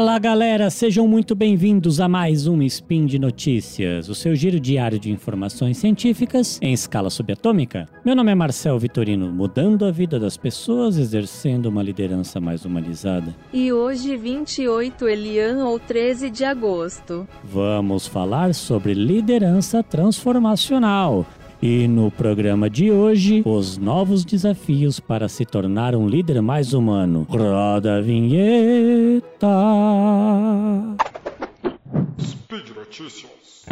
Fala galera, sejam muito bem-vindos a mais um Spin de Notícias, o seu giro diário de informações científicas em escala subatômica. Meu nome é Marcel Vitorino, mudando a vida das pessoas, exercendo uma liderança mais humanizada. E hoje, 28 Elian ou 13 de agosto. Vamos falar sobre liderança transformacional. E no programa de hoje, os novos desafios para se tornar um líder mais humano. Roda a vinheta. Speed Notícias.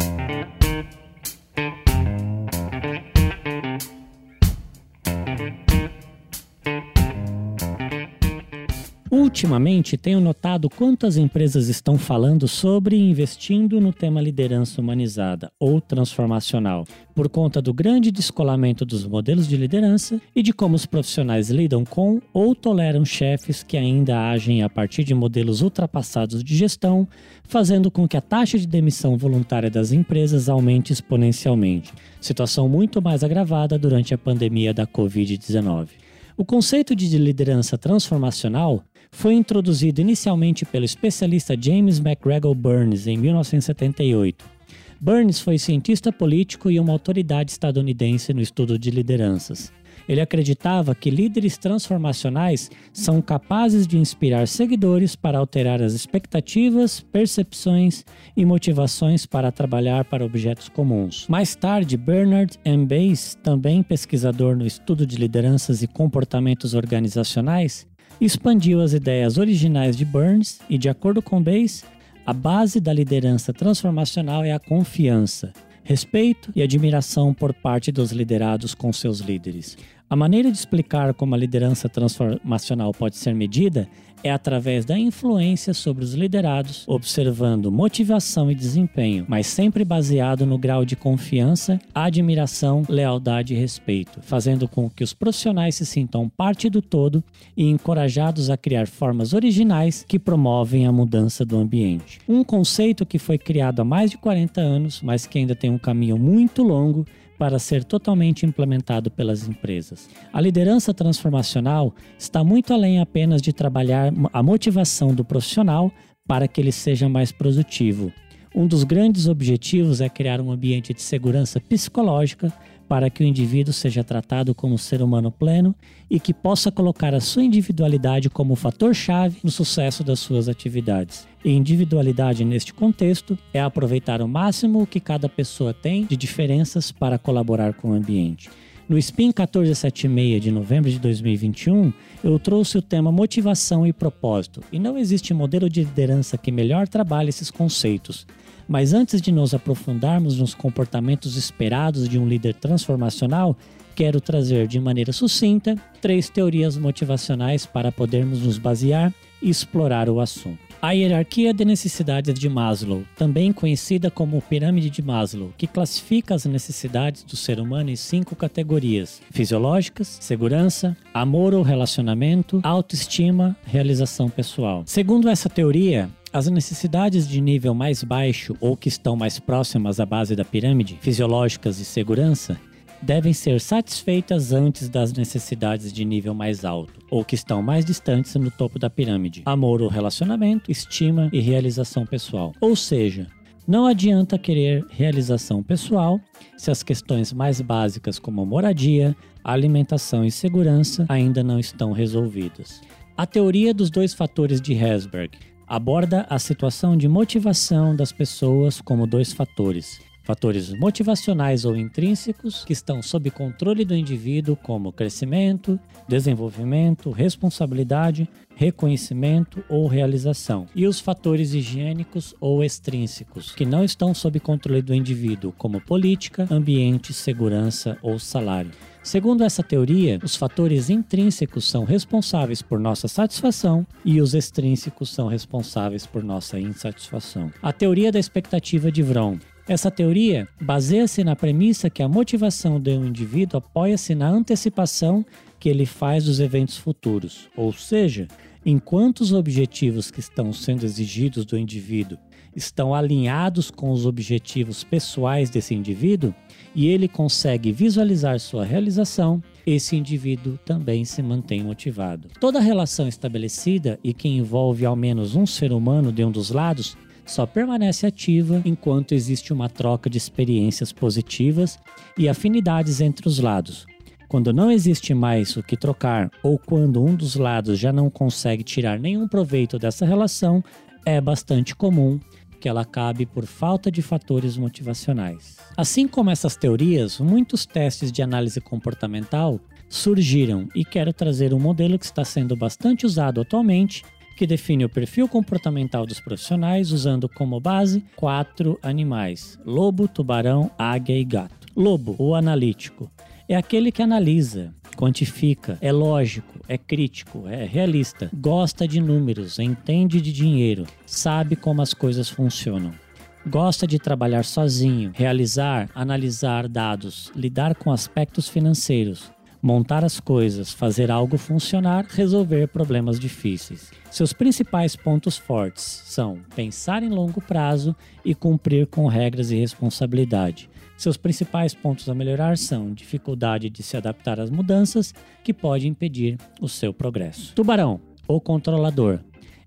Ultimamente, tenho notado quantas empresas estão falando sobre investindo no tema liderança humanizada ou transformacional, por conta do grande descolamento dos modelos de liderança e de como os profissionais lidam com ou toleram chefes que ainda agem a partir de modelos ultrapassados de gestão, fazendo com que a taxa de demissão voluntária das empresas aumente exponencialmente. Situação muito mais agravada durante a pandemia da Covid-19. O conceito de liderança transformacional foi introduzido inicialmente pelo especialista James McGregor Burns em 1978. Burns foi cientista político e uma autoridade estadunidense no estudo de lideranças. Ele acreditava que líderes transformacionais são capazes de inspirar seguidores para alterar as expectativas, percepções e motivações para trabalhar para objetos comuns. Mais tarde, Bernard M. Bass, também pesquisador no estudo de lideranças e comportamentos organizacionais, expandiu as ideias originais de Burns e, de acordo com Bayes, a base da liderança transformacional é a confiança, respeito e admiração por parte dos liderados com seus líderes. A maneira de explicar como a liderança transformacional pode ser medida é através da influência sobre os liderados, observando motivação e desempenho, mas sempre baseado no grau de confiança, admiração, lealdade e respeito, fazendo com que os profissionais se sintam parte do todo e encorajados a criar formas originais que promovem a mudança do ambiente. Um conceito que foi criado há mais de 40 anos, mas que ainda tem um caminho muito longo para ser totalmente implementado pelas empresas. A liderança transformacional está muito além apenas de trabalhar a motivação do profissional para que ele seja mais produtivo. Um dos grandes objetivos é criar um ambiente de segurança psicológica para que o indivíduo seja tratado como ser humano pleno e que possa colocar a sua individualidade como fator-chave no sucesso das suas atividades. E individualidade neste contexto é aproveitar o máximo o que cada pessoa tem de diferenças para colaborar com o ambiente. No Spin 1476 de novembro de 2021, eu trouxe o tema motivação e propósito, e não existe modelo de liderança que melhor trabalhe esses conceitos. Mas antes de nos aprofundarmos nos comportamentos esperados de um líder transformacional, quero trazer de maneira sucinta três teorias motivacionais para podermos nos basear e explorar o assunto. A hierarquia de necessidades de Maslow, também conhecida como pirâmide de Maslow, que classifica as necessidades do ser humano em cinco categorias: fisiológicas, segurança, amor ou relacionamento, autoestima, realização pessoal. Segundo essa teoria, as necessidades de nível mais baixo ou que estão mais próximas à base da pirâmide, fisiológicas e segurança, devem ser satisfeitas antes das necessidades de nível mais alto, ou que estão mais distantes no topo da pirâmide: amor ou relacionamento, estima e realização pessoal. Ou seja, não adianta querer realização pessoal se as questões mais básicas como moradia, alimentação e segurança ainda não estão resolvidas. A teoria dos dois fatores de Herzberg aborda a situação de motivação das pessoas como dois fatores. Fatores motivacionais ou intrínsecos que estão sob controle do indivíduo, como crescimento, desenvolvimento, responsabilidade, reconhecimento ou realização. E os fatores higiênicos ou extrínsecos, que não estão sob controle do indivíduo, como política, ambiente, segurança ou salário. Segundo essa teoria, os fatores intrínsecos são responsáveis por nossa satisfação e os extrínsecos são responsáveis por nossa insatisfação. A teoria da expectativa de Vroom essa teoria baseia-se na premissa que a motivação de um indivíduo apoia-se na antecipação que ele faz dos eventos futuros, ou seja, enquanto os objetivos que estão sendo exigidos do indivíduo estão alinhados com os objetivos pessoais desse indivíduo, e ele consegue visualizar sua realização, esse indivíduo também se mantém motivado. Toda relação estabelecida e que envolve ao menos um ser humano de um dos lados só permanece ativa enquanto existe uma troca de experiências positivas e afinidades entre os lados. Quando não existe mais o que trocar ou quando um dos lados já não consegue tirar nenhum proveito dessa relação, é bastante comum que ela acabe por falta de fatores motivacionais. Assim como essas teorias, muitos testes de análise comportamental surgiram e quero trazer um modelo que está sendo bastante usado atualmente, que define o perfil comportamental dos profissionais usando como base quatro animais: lobo, tubarão, águia e gato. Lobo, o analítico, é aquele que analisa, quantifica, é lógico, é crítico, é realista, gosta de números, entende de dinheiro, sabe como as coisas funcionam. Gosta de trabalhar sozinho, realizar, analisar dados, lidar com aspectos financeiros, montar as coisas, fazer algo funcionar, resolver problemas difíceis. Seus principais pontos fortes são pensar em longo prazo e cumprir com regras e responsabilidade. Seus principais pontos a melhorar são dificuldade de se adaptar às mudanças, que pode impedir o seu progresso. Tubarão, o controlador,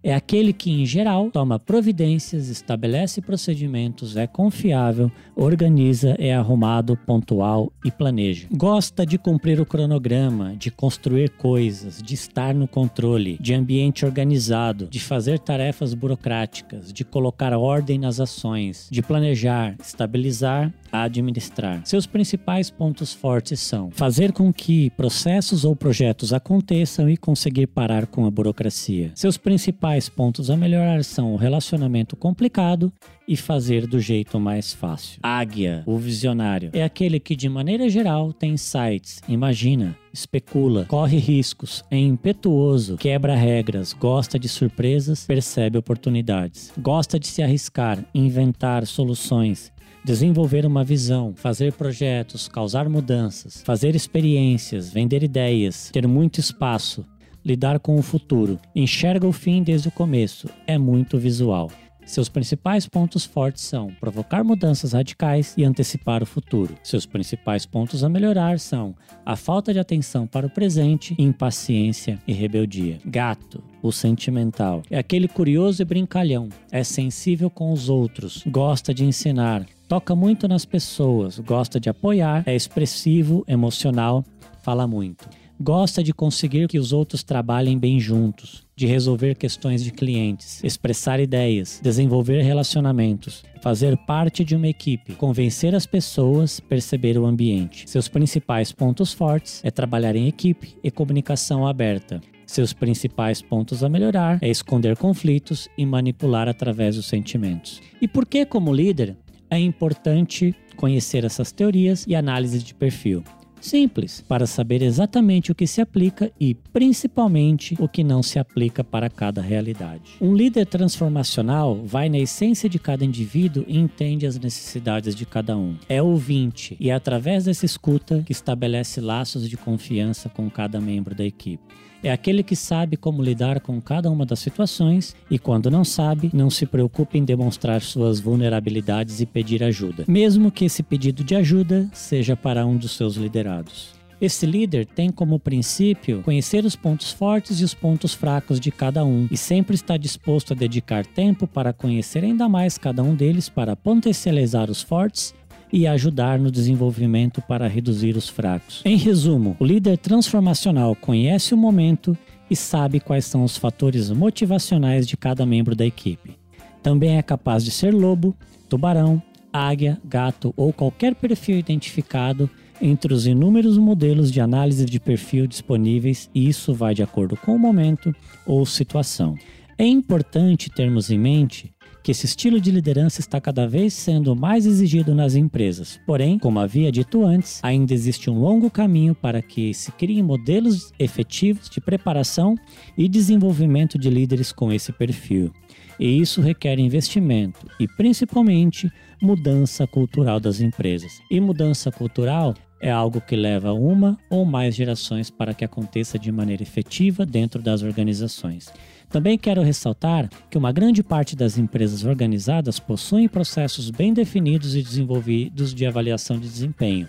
é aquele que, em geral, toma providências, estabelece procedimentos, é confiável, organiza, é arrumado, pontual e planeja. Gosta de cumprir o cronograma, de construir coisas, de estar no controle, de ambiente organizado, de fazer tarefas burocráticas, de colocar ordem nas ações, de planejar, estabilizar administrar. Seus principais pontos fortes são fazer com que processos ou projetos aconteçam e conseguir parar com a burocracia. Seus principais pontos a melhorar são o relacionamento complicado e fazer do jeito mais fácil. Águia, o visionário, é aquele que de maneira geral tem insights, imagina, especula, corre riscos, é impetuoso, quebra regras, gosta de surpresas, percebe oportunidades, gosta de se arriscar, inventar soluções, desenvolver uma visão, fazer projetos, causar mudanças, fazer experiências, vender ideias, ter muito espaço, lidar com o futuro, enxerga o fim desde o começo, é muito visual. Seus principais pontos fortes são provocar mudanças radicais e antecipar o futuro. Seus principais pontos a melhorar são a falta de atenção para o presente, impaciência e rebeldia. Gato, o sentimental, é aquele curioso e brincalhão, é sensível com os outros, gosta de ensinar, toca muito nas pessoas, gosta de apoiar, é expressivo, emocional, fala muito. Gosta de conseguir que os outros trabalhem bem juntos, de resolver questões de clientes, expressar ideias, desenvolver relacionamentos, fazer parte de uma equipe, convencer as pessoas, perceber o ambiente. Seus principais pontos fortes é trabalhar em equipe e comunicação aberta. Seus principais pontos a melhorar é esconder conflitos e manipular através dos sentimentos. E por que, como líder, é importante conhecer essas teorias e análises de perfil. Simples, para saber exatamente o que se aplica e, principalmente, o que não se aplica para cada realidade. Um líder transformacional vai na essência de cada indivíduo e entende as necessidades de cada um. É ouvinte e é através dessa escuta que estabelece laços de confiança com cada membro da equipe. É aquele que sabe como lidar com cada uma das situações e, quando não sabe, não se preocupa em demonstrar suas vulnerabilidades e pedir ajuda, mesmo que esse pedido de ajuda seja para um dos seus liderados. Esse líder tem como princípio conhecer os pontos fortes e os pontos fracos de cada um e sempre está disposto a dedicar tempo para conhecer ainda mais cada um deles para potencializar os fortes e ajudar no desenvolvimento para reduzir os fracos. Em resumo, o líder transformacional conhece o momento e sabe quais são os fatores motivacionais de cada membro da equipe. Também é capaz de ser lobo, tubarão, águia, gato ou qualquer perfil identificado entre os inúmeros modelos de análise de perfil disponíveis, e isso vai de acordo com o momento ou situação. É importante termos em mente que esse estilo de liderança está cada vez sendo mais exigido nas empresas. Porém, como havia dito antes, ainda existe um longo caminho para que se criem modelos efetivos de preparação e desenvolvimento de líderes com esse perfil. E isso requer investimento e, principalmente, mudança cultural das empresas. E mudança cultural é algo que leva uma ou mais gerações para que aconteça de maneira efetiva dentro das organizações. Também quero ressaltar que uma grande parte das empresas organizadas possuem processos bem definidos e desenvolvidos de avaliação de desempenho.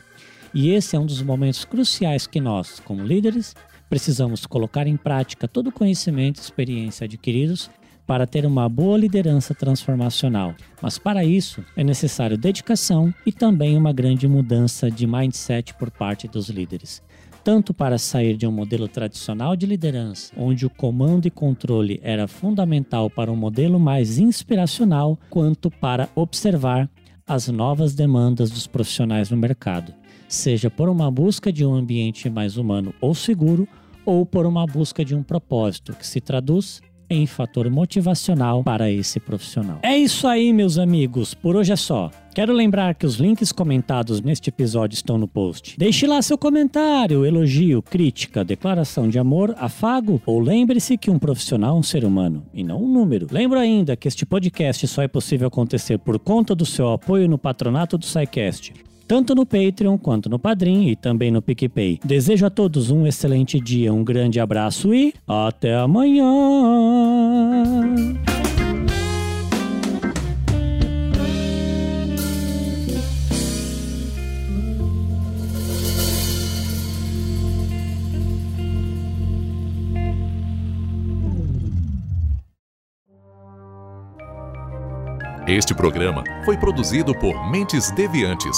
E esse é um dos momentos cruciais que nós, como líderes, precisamos colocar em prática todo o conhecimento e experiência adquiridos para ter uma boa liderança transformacional. Mas para isso é necessário dedicação e também uma grande mudança de mindset por parte dos líderes. Tanto para sair de um modelo tradicional de liderança, onde o comando e controle era fundamental para um modelo mais inspiracional, quanto para observar as novas demandas dos profissionais no mercado, seja por uma busca de um ambiente mais humano ou seguro, ou por uma busca de um propósito que se traduz em fator motivacional para esse profissional. É isso aí, meus amigos. Por hoje é só. Quero lembrar que os links comentados neste episódio estão no post. Deixe lá seu comentário, elogio, crítica, declaração de amor, afago ou lembre-se que um profissional é um ser humano e não um número. Lembro ainda que este podcast só é possível acontecer por conta do seu apoio no patronato do SciCast tanto no Patreon quanto no Padrim e também no PicPay. Desejo a todos um excelente dia, um grande abraço e até amanhã! Este programa foi produzido por Mentes Deviantes